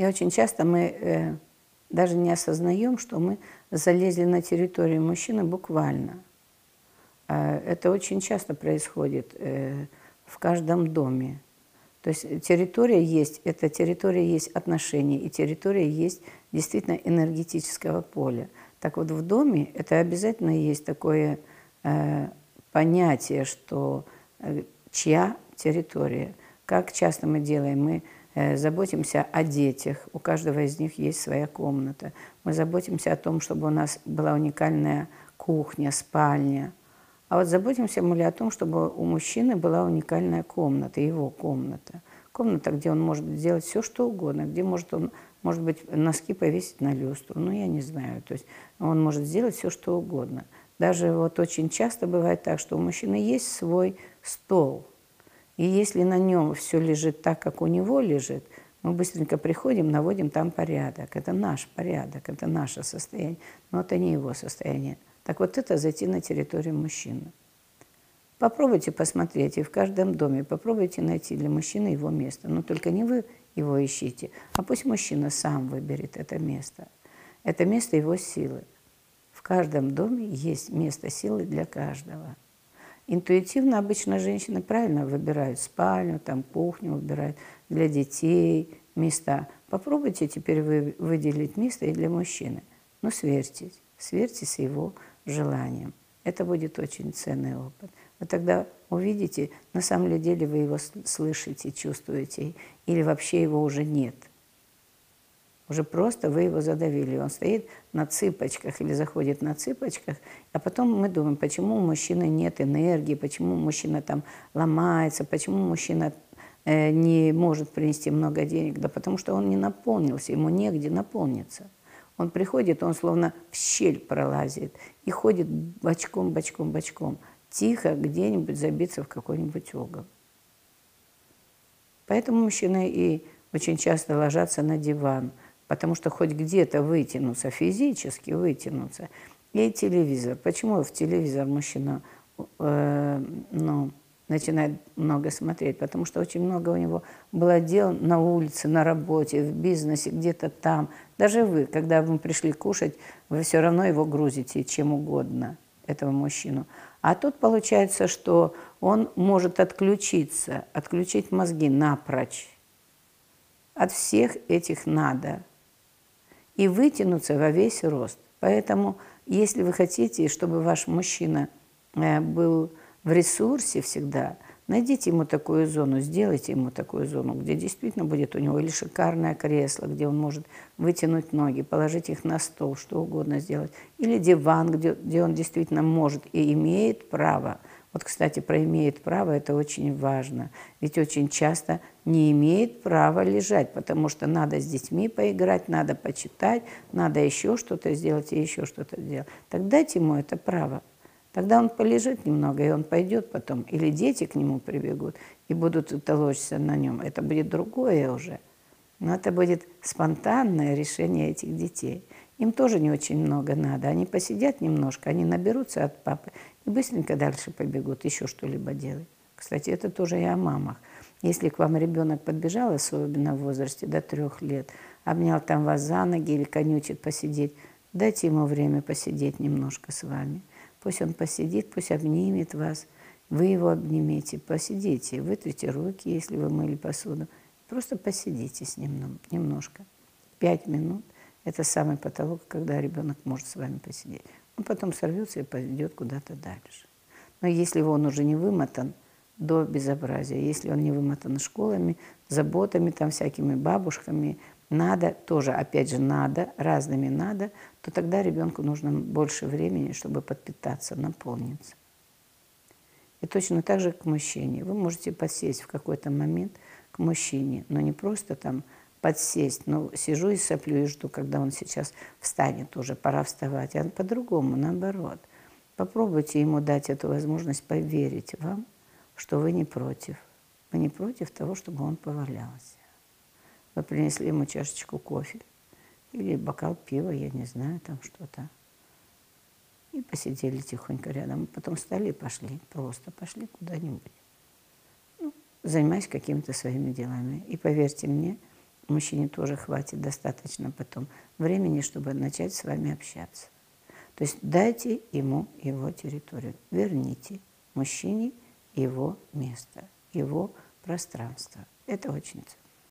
И очень часто мы э, даже не осознаем, что мы залезли на территорию мужчины буквально. Э, это очень часто происходит э, в каждом доме. То есть территория есть, это территория есть отношений, и территория есть действительно энергетического поля. Так вот в доме это обязательно есть такое э, понятие, что э, чья территория. Как часто мы делаем? Мы заботимся о детях, у каждого из них есть своя комната. Мы заботимся о том, чтобы у нас была уникальная кухня, спальня. А вот заботимся мы ли о том, чтобы у мужчины была уникальная комната, его комната. Комната, где он может сделать все, что угодно, где может он, может быть, носки повесить на люстру, ну, я не знаю. То есть он может сделать все, что угодно. Даже вот очень часто бывает так, что у мужчины есть свой стол. И если на нем все лежит так, как у него лежит, мы быстренько приходим, наводим там порядок. Это наш порядок, это наше состояние, но это не его состояние. Так вот это зайти на территорию мужчины. Попробуйте посмотреть, и в каждом доме попробуйте найти для мужчины его место. Но только не вы его ищите, а пусть мужчина сам выберет это место. Это место его силы. В каждом доме есть место силы для каждого. Интуитивно обычно женщины правильно выбирают спальню, там кухню выбирают для детей, места. Попробуйте теперь вы, выделить место и для мужчины. Ну, сверьтесь, сверьтесь с его желанием. Это будет очень ценный опыт. Вы тогда увидите, на самом деле вы его слышите, чувствуете, или вообще его уже нет. Уже просто вы его задавили. Он стоит на цыпочках или заходит на цыпочках, а потом мы думаем, почему у мужчины нет энергии, почему мужчина там ломается, почему мужчина э, не может принести много денег. Да потому что он не наполнился, ему негде наполниться. Он приходит, он словно в щель пролазит и ходит бочком, бочком, бочком, тихо где-нибудь забиться в какой-нибудь угол. Поэтому мужчины и очень часто ложатся на диван, потому что хоть где-то вытянуться, физически вытянуться. И телевизор. Почему в телевизор мужчина э, ну, начинает много смотреть, потому что очень много у него было дел на улице, на работе, в бизнесе, где-то там. Даже вы, когда вы пришли кушать, вы все равно его грузите чем угодно, этого мужчину. А тут получается, что он может отключиться, отключить мозги напрочь. От всех этих надо. И вытянуться во весь рост. Поэтому, если вы хотите, чтобы ваш мужчина э, был в ресурсе всегда, найдите ему такую зону, сделайте ему такую зону, где действительно будет у него или шикарное кресло, где он может вытянуть ноги, положить их на стол, что угодно сделать, или диван, где, где он действительно может и имеет право. Вот, кстати, про имеет право, это очень важно. Ведь очень часто не имеет права лежать, потому что надо с детьми поиграть, надо почитать, надо еще что-то сделать и еще что-то сделать. Так дайте ему это право. Тогда он полежит немного, и он пойдет потом. Или дети к нему прибегут и будут толочься на нем. Это будет другое уже. Но это будет спонтанное решение этих детей. Им тоже не очень много надо. Они посидят немножко, они наберутся от папы и быстренько дальше побегут, еще что-либо делать. Кстати, это тоже и о мамах. Если к вам ребенок подбежал, особенно в возрасте до трех лет, обнял там вас за ноги или конючит посидеть, дайте ему время посидеть немножко с вами. Пусть он посидит, пусть обнимет вас. Вы его обнимете, посидите, вытрите руки, если вы мыли посуду. Просто посидите с ним немножко. Пять минут – это самый потолок, когда ребенок может с вами посидеть. Он потом сорвется и пойдет куда-то дальше. Но если он уже не вымотан до безобразия, если он не вымотан школами, заботами, там всякими бабушками, надо, тоже, опять же, надо, разными надо, то тогда ребенку нужно больше времени, чтобы подпитаться, наполниться. И точно так же к мужчине. Вы можете подсесть в какой-то момент к мужчине, но не просто там подсесть, но сижу и соплю и жду, когда он сейчас встанет уже, пора вставать, а по-другому, наоборот. Попробуйте ему дать эту возможность поверить вам, что вы не против. Вы не против того, чтобы он повалялся. Вы принесли ему чашечку кофе или бокал пива, я не знаю, там что-то. И посидели тихонько рядом. Потом встали и пошли, просто пошли куда-нибудь. Ну, занимаясь какими-то своими делами. И поверьте мне, мужчине тоже хватит достаточно потом времени, чтобы начать с вами общаться. То есть дайте ему его территорию, верните мужчине его место, его пространство. Это очень ценно.